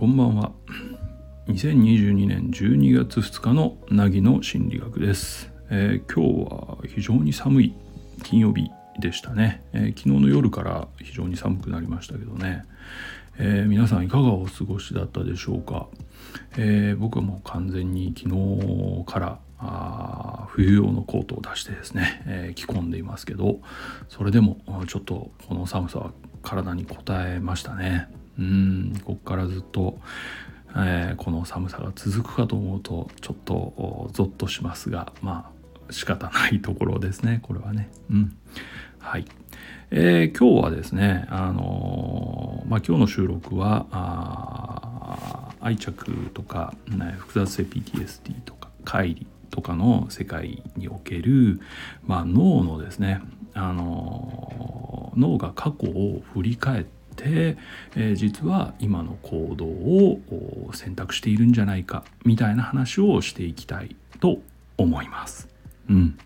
こんばんは。2022年12月2日の凪の心理学です、えー今日は非常に寒い金曜日でしたね、えー昨日の夜から非常に寒くなりましたけどね、えー皆さんいかがお過ごしだったでしょうか、えー僕はもう完全に昨日からあー冬用のコートを出してですね、えー着込んでいますけどそれでもちょっとこの寒さは体に応えましたね。うんこっからずっと、えーこの寒さが続くかと思うとちょっとおゾッとしますがまあ仕方ないところですねこれはね。うん。はい。えー今日はですねあのーまあ今日の収録はあ愛着とか、ね、複雑性 PTSD とか乖離とかの世界における、まあ、脳のですね、あのー脳が過去を振り返って、えー実は今の行動を選択しているんじゃないかみたいな話をしていきたいと思います。うん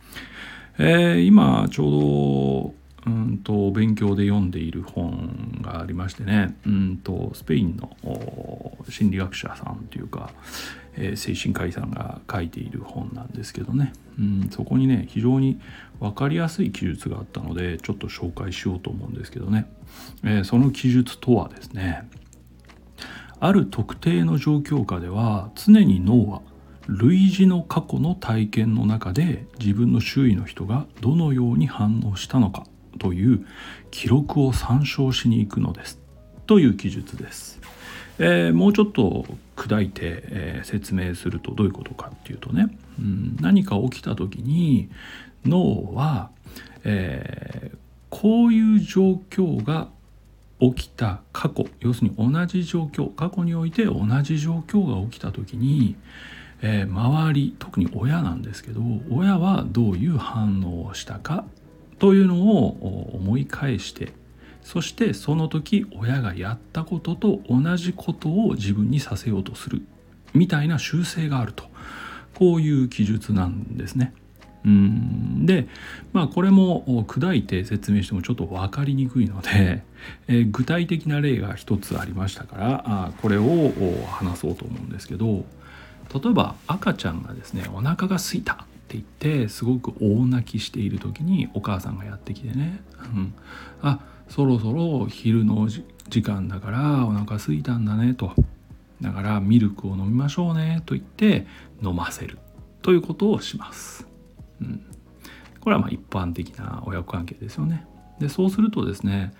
えー今ちょうどうんと勉強で読んでいる本がありましてねうんとスペインの心理学者さんというか、えー精神科医さんが書いている本なんですけどね、うん、そこにね非常に分かりやすい記述があったのでちょっと紹介しようと思うんですけどね、えーその記述とはですねある特定の状況下では常に脳は類似の過去の体験の中で自分の周囲の人がどのように反応したのかという記録を参照しに行くのです。という記述です。えーもうちょっと砕いて、えー説明するとどういうことかっていうとね、うん、何か起きた時に脳は、えーこういう状況が起きた過去要するに同じ状況過去において同じ状況が起きた時に、えー周り特に親なんですけど親はどういう反応をしたかというのを思い返してそしてその時親がやったことと同じことを自分にさせようとするみたいな習性があると。こういう記述なんですね。うん。でまあこれも砕いて説明してもちょっと分かりにくいので、えー具体的な例が一つありましたからあこれを話そうと思うんですけど例えば赤ちゃんがですねお腹が空いたって言ってすごく大泣きしている時にお母さんがやってきてね「うん、あそろそろ昼の時間だからお腹空いたんだね」と「だからミルクを飲みましょうね」と言って飲ませるということをします。うん、これはま一般的な親子関係ですよね。でそうするとですね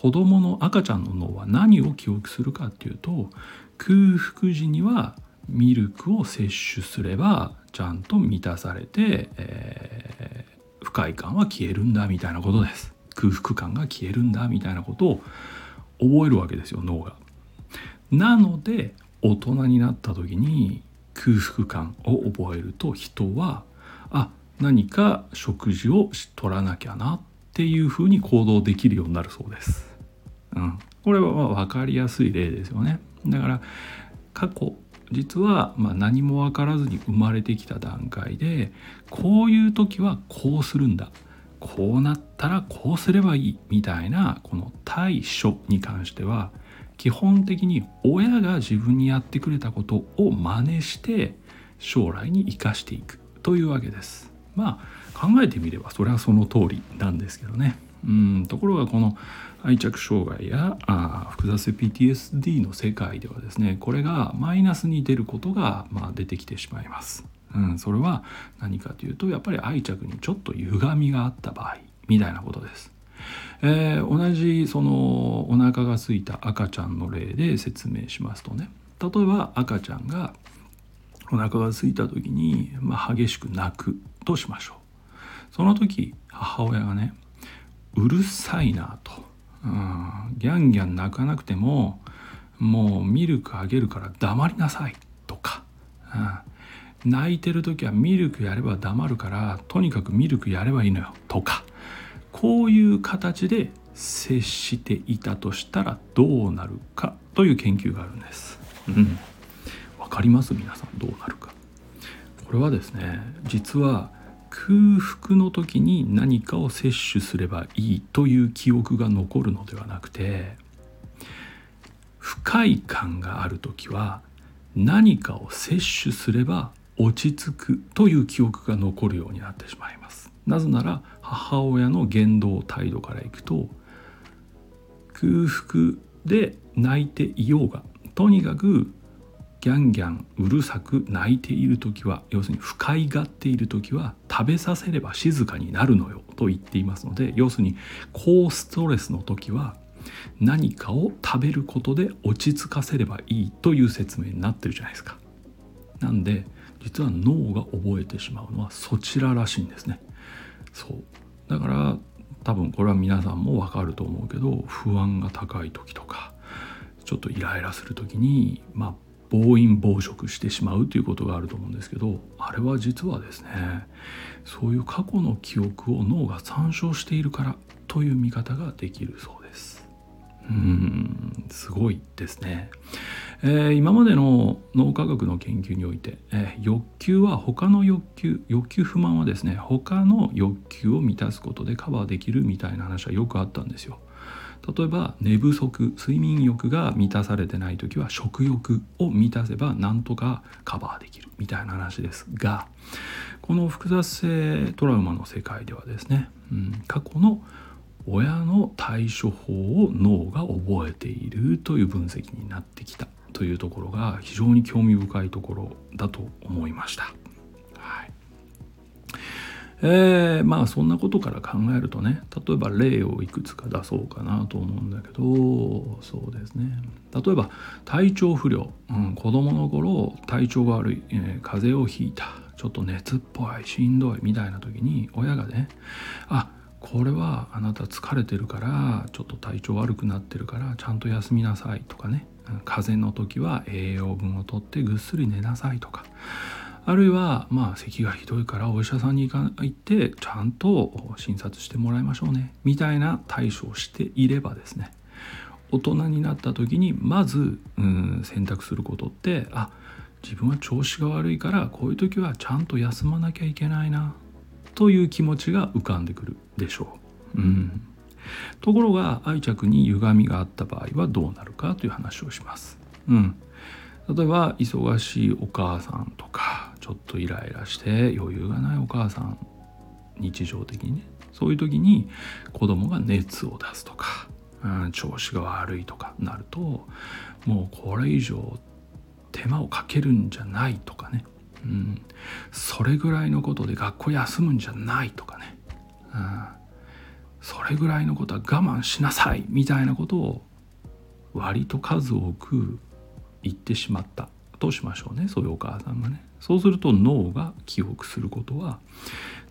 子供の赤ちゃんの脳は何を記憶するかっていうと空腹時にはミルクを摂取すればちゃんと満たされて、えー不快感は消えるんだみたいなことです空腹感が消えるんだみたいなことを覚えるわけですよ脳が。なので大人になった時に空腹感を覚えると人はあ何か食事を取らなきゃなっていうふうに行動できるようになるそうです。うん、これはまあ分かりやすい例ですよね。だから過去実はまあ何も分からずに生まれてきた段階でこういう時はこうするんだこうなったらこうすればいいみたいなこの対処に関しては基本的に親が自分にやってくれたことを真似して将来に生かしていくというわけです。まあ考えてみればそれはその通りなんですけどね。うんところがこの愛着障害やあ複雑性 PTSD の世界ではですねこれがマイナスに出ることが、まあ、出てきてしまいます。うん、それは何かというとやっぱり愛着にちょっと歪みがあった場合みたいなことです。えー同じそのお腹が空いた赤ちゃんの例で説明しますとね。例えば赤ちゃんがお腹が空いた時に、まあ、激しく泣くとしましょう。その時母親がねうるさいなと、うん、ギャンギャン泣かなくてももうミルクあげるから黙りなさいとか、うん、泣いてる時はミルクやれば黙るからとにかくミルクやればいいのよとかこういう形で接していたとしたらどうなるかという研究があるんです。うん、わかります？皆さんどうなるか。これはですね実は空腹の時に何かを摂取すればいいという記憶が残るのではなくて不快感がある時は何かを摂取すれば落ち着くという記憶が残るようになってしまいますなぜなら母親の言動態度からいくと空腹で泣いていようがとにかくギャンギャンうるさく泣いている時は要するに不快がっている時は食べさせれば静かになるのよと言っていますので要するに高ストレスの時は何かを食べることで落ち着かせればいいという説明になってるじゃないですか。なんで実は脳が覚えてしまうのはそちららしいんですね。そうだから多分これは皆さんもわかると思うけど不安が高い時とかちょっとイライラする時にまあ暴飲暴食してしまうということがあると思うんですけどあれは実はですねそういう過去の記憶を脳が参照しているからという見方ができるそうです。うんすごいですね、えー、今までの脳科学の研究において、えー、欲求は他の欲求欲求不満はですね他の欲求を満たすことでカバーできるみたいな話はよくあったんですよ。例えば寝不足睡眠欲が満たされてない時は食欲を満たせばなんとかカバーできるみたいな話ですがこの複雑性トラウマの世界ではですね、うん、過去の親の対処法を脳が覚えているという分析になってきた。というところが非常に興味深いところだと思いました。はい。えー、まあそんなことから考えるとね例えば例をいくつか出そうかなと思うんだけどそうですね。例えば体調不良、うん、子供の頃体調が悪い、えー、風邪をひいた。ちょっと熱っぽい。しんどい。みたいな時に親がねあこれはあなた疲れてるからちょっと体調悪くなってるからちゃんと休みなさい。とかね。風邪の時は栄養分をとってぐっすり寝なさいとかあるいはまあ咳がひどいからお医者さんに行ってちゃんと診察してもらいましょうねみたいな対処をしていればですね大人になった時にまず、うん、選択することってあ自分は調子が悪いからこういう時はちゃんと休まなきゃいけないなという気持ちが浮かんでくるでしょう。うん、ところが愛着に歪みがあった場合はどうなるかという話をします。うん、例えば忙しいお母さんとかちょっとイライラして余裕がないお母さん日常的にねそういう時に子供が熱を出すとか、うん、調子が悪いとかなるともうこれ以上手間をかけるんじゃないとかね。うん、それぐらいのことで学校休むんじゃないとかね、うん、それぐらいのことは我慢しなさいみたいなことを割と数多く言ってしまったとしましょうね。そういうお母さんがね。そうすると脳が記憶することは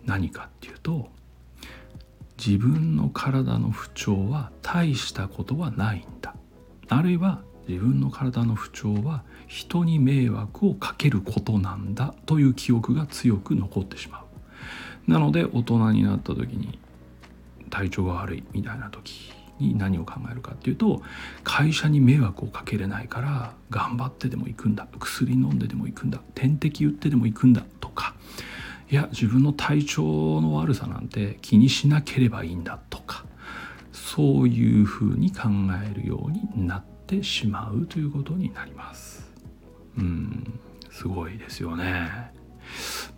何かっていうと自分の体の不調は大したことはないんだ。あるいは自分の体の不調は人に迷惑をかけることなんだという記憶が強く残ってしまう。なので大人になった時に体調が悪いみたいな時に何を考えるかっていうと会社に迷惑をかけれないから頑張ってでも行くんだ薬飲んででも行くんだ点滴打ってでも行くんだとかいや自分の体調の悪さなんて気にしなければいいんだとかそういうふうに考えるようになってしまうということになります。うんすごいですよね。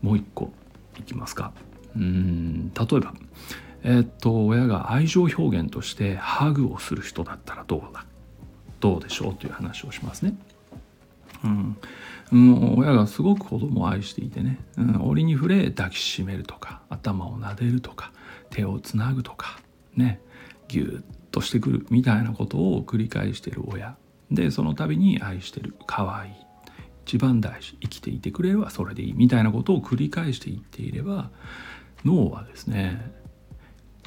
もう一個いきますか。うん例えばえ、っと親が愛情表現としてハグをする人だったらどうだ？どうでしょう？という話をしますね。うん、もう親がすごく子供を愛していてね、うん、折に触れ抱きしめるとか頭を撫でるとか手をつなぐとかねぎゅっとしてくるみたいなことを繰り返している親。でその度に愛してる可愛い一番大事生きていてくれればそれでいいみたいなことを繰り返していっていれば脳はですね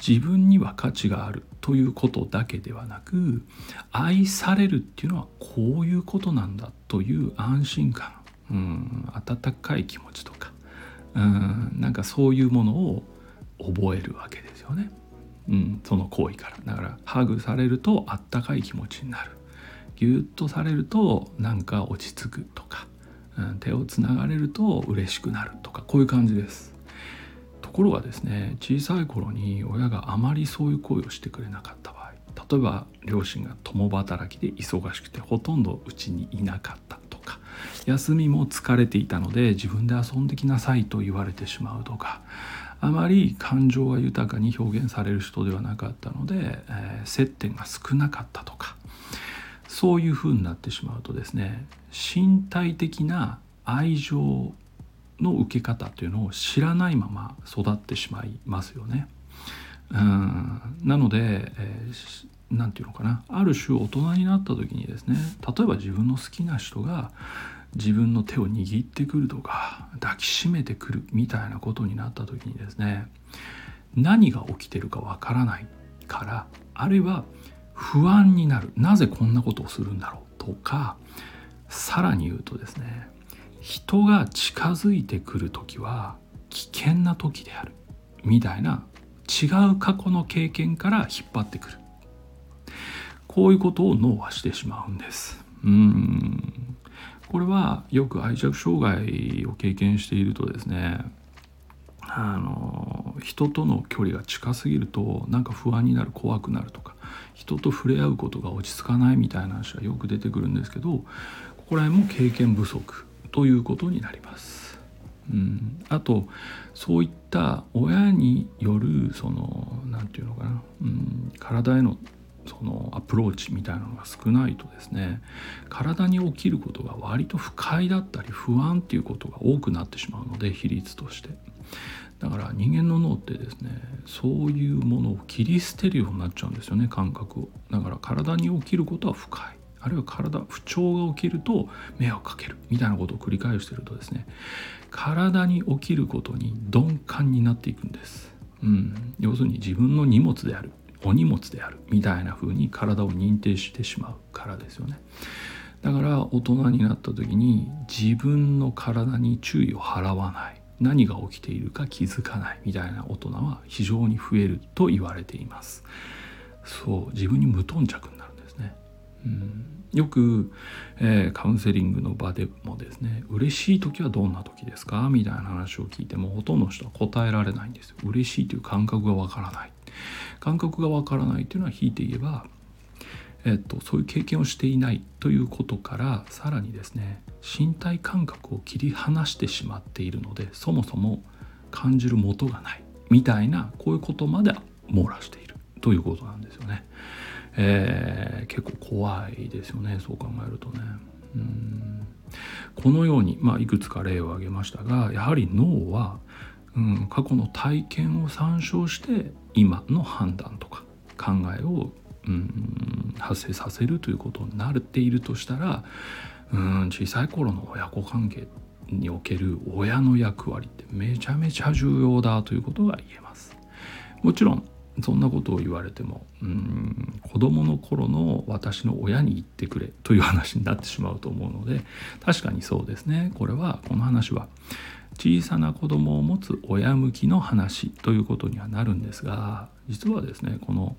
自分には価値があるということだけではなく愛されるっていうのはこういうことなんだという安心感、うん、温かい気持ちとか、うん、なんかそういうものを覚えるわけですよね、うん、その行為から。だからハグされるとあったかい気持ちになる。ぎゅっとされるとなんか落ち着くとか、うん、手をつながれると嬉しくなるとか。こういう感じです。ころがですね小さい頃に親があまりそういう行為をしてくれなかった場合例えば両親が共働きで忙しくてほとんどうちにいなかったとか休みも疲れていたので自分で遊んできなさいと言われてしまうとかあまり感情が豊かに表現される人ではなかったので、えー、接点が少なかったとかそういうふうになってしまうとですね身体的な愛情の受け方というのを知らないまま育ってしまいますよね。うん。なので、えー、何て言うのかな。ある種大人になった時にですね例えば自分の好きな人が自分の手を握ってくるとか抱きしめてくるみたいなことになった時にですね何が起きてるかわからないからあるいは不安になる。なぜこんなことをするんだろうとかさらに言うとですね人が近づいてくる時は危険な時である。みたいな違う過去の経験から引っ張ってくる。こういうことを脳はしてしまうんです。うん。これはよく愛着障害を経験しているとですねあの人との距離が近すぎるとなんか不安になる怖くなるとか人と触れ合うことが落ち着かないみたいな話はよく出てくるんですけどここら辺も経験不足。ということになります。うん、あとそういった親によるその何て言うのかな、うん、体へのそのアプローチみたいなのが少ないとですね体に起きることが割と不快だったり不安っていうことが多くなってしまうので比率として。だから人間の脳ってですねそういうものを切り捨てるようになっちゃうんですよね感覚を。だから体に起きることは不快。あるいは体不調が起きると迷惑かけるみたいなことを繰り返してるとですね体に起きることに鈍感になっていくんです、うん、要するに自分の荷物であるお荷物であるみたいな風に体を認定してしまうからですよね。だから大人になった時に自分の体に注意を払わない。何が起きているか気づかないみたいな大人は非常に増えると言われています。そう自分に無頓着、うん、よく、えー、カウンセリングの場でもですね嬉しい時はどんな時ですか？みたいな話を聞いてもほとんどの人は答えられないんですよ。嬉しいという感覚がわからない。感覚がわからないというのは引いて言えば、えっと、そういう経験をしていないということからさらにですね身体感覚を切り離してしまっているのでそもそも感じる元がないみたいなこういうことまで網羅しているということなんですよね。えー、結構怖いですよねそう考えるとね。うんこのように、まあ、いくつか例を挙げましたがやはり脳はうん、過去の体験を参照して今の判断とか考えを、うん、発生させるということになっているとしたら、うん、小さい頃の親子関係における親の役割ってめちゃめちゃ重要だということが言えます。もちろんそんなことを言われてもうん子供の頃の私の親に言ってくれという話になってしまうと思うので確かにそうですね。これはこの話は小さな子供を持つ親向きの話ということにはなるんですが実はですねこの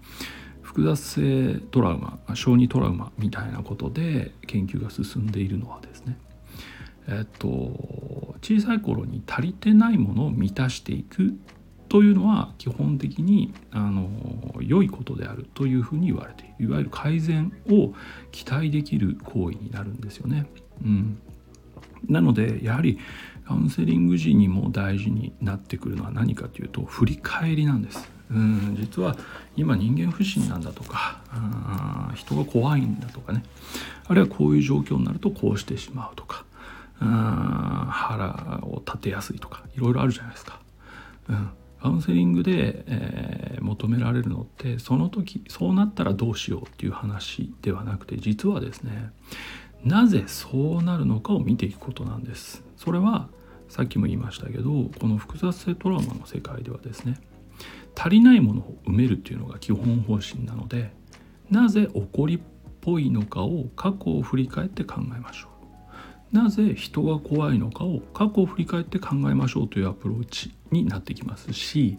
複雑性トラウマ小児トラウマみたいなことで研究が進んでいるのはですねえっと小さい頃に足りてないものを満たしていくというのは基本的にあの良いことであるというふうに言われているいわゆる改善を期待できる行為になるんですよね。うん、なのでやはりカウンセリング時にも大事になってくるのは何かというと振り返りなんです。うん実は今人間不信なんだとか人が怖いんだとかねあるいはこういう状況になるとこうしてしまうとか腹を立てやすいとかいろいろあるじゃないですか。うんカウンセリングで、えー、求められるのってその時そうなったらどうしようっていう話ではなくて実はですねなぜそうなるのかを見ていくことなんです。それはさっきも言いましたけどこの複雑性トラウマの世界ではですね足りないものを埋めるっていうのが基本方針なのでなぜ起こりっぽいのかを過去を振り返って考えましょうなぜ人が怖いのかを過去を振り返って考えましょうというアプローチになってきますし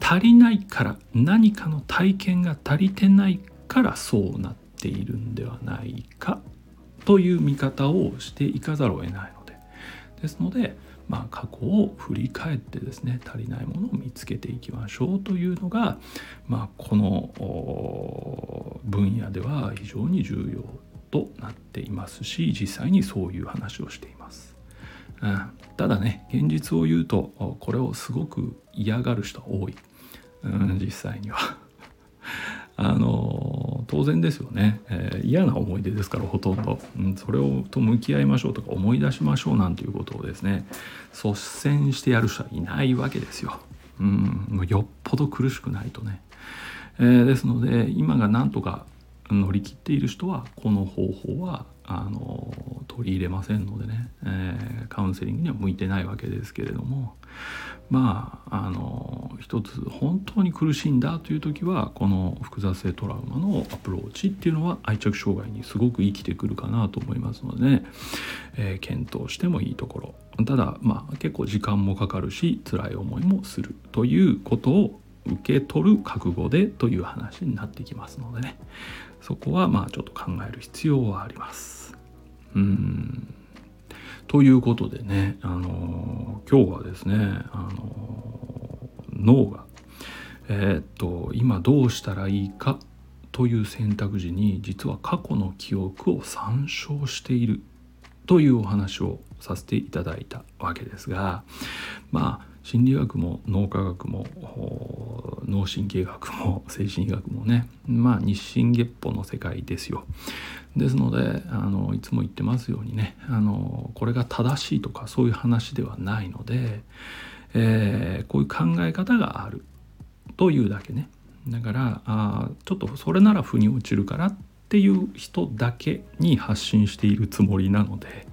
足りないから何かの体験が足りてないからそうなっているんではないかという見方をしていかざるを得ないので。ですのでまあ、過去を振り返ってですね足りないものを見つけていきましょうというのが、まあ、この分野では非常に重要となっていますし実際にそういう話をしています。うん、ただね現実を言うとこれをすごく嫌がる人は多い、うん、実際には。あの当然ですよね、えー、嫌な思い出ですからほとんど、うん、それをと向き合いましょうとか思い出しましょうなんていうことをですね率先してやる人はいないわけですよ。うん、よっぽど苦しくないとね。えー、ですので今が何とか乗り切っている人はこの方法はあの取り入れませんのでね、えー、カウンセリングには向いてないわけですけれども。まああの一つ本当に苦しいんだという時はこの複雑性トラウマのアプローチっていうのは愛着障害にすごく生きてくるかなと思いますので、ね、えー、検討してもいいところ。ただまあ結構時間もかかるし辛い思いもするということを受け取る覚悟でという話になってきますのでねそこはまあちょっと考える必要はあります。うんということでね、あの今日はですね、あの脳が、えー、っと今どうしたらいいかという選択時に実は過去の記憶を参照しているというお話をさせていただいたわけですがまあ心理学も脳科学も脳神経学も 精神医学もねまあ日進月歩の世界ですよ。ですのであのいつも言ってますようにねあのこれが正しいとかそういう話ではないので、えー、こういう考え方があるというだけねだからあちょっとそれなら腑に落ちるからっていう人だけに発信しているつもりなので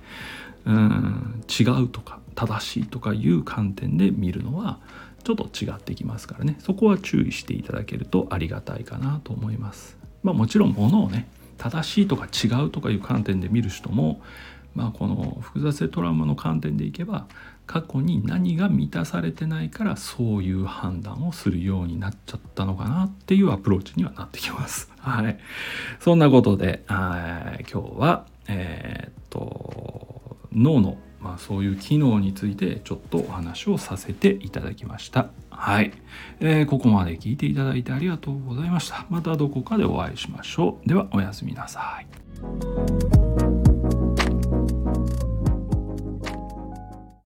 うん違うとか正しいとかいう観点で見るのはちょっと違ってきますからねそこは注意していただけるとありがたいかなと思います。まあ、もちろんものをね正しいとか違うとかいう観点で見る人も、まあ、この複雑性トラウマの観点でいけば過去に何が満たされてないからそういう判断をするようになっちゃったのかなっていうアプローチにはなってきます。はい、そんなことで今日はえー、っと脳のまあ、そういう機能についてちょっとお話をさせていただきました。はい、えー、ここまで聞いていただいてありがとうございました。またどこかでお会いしましょう。ではおやすみなさい。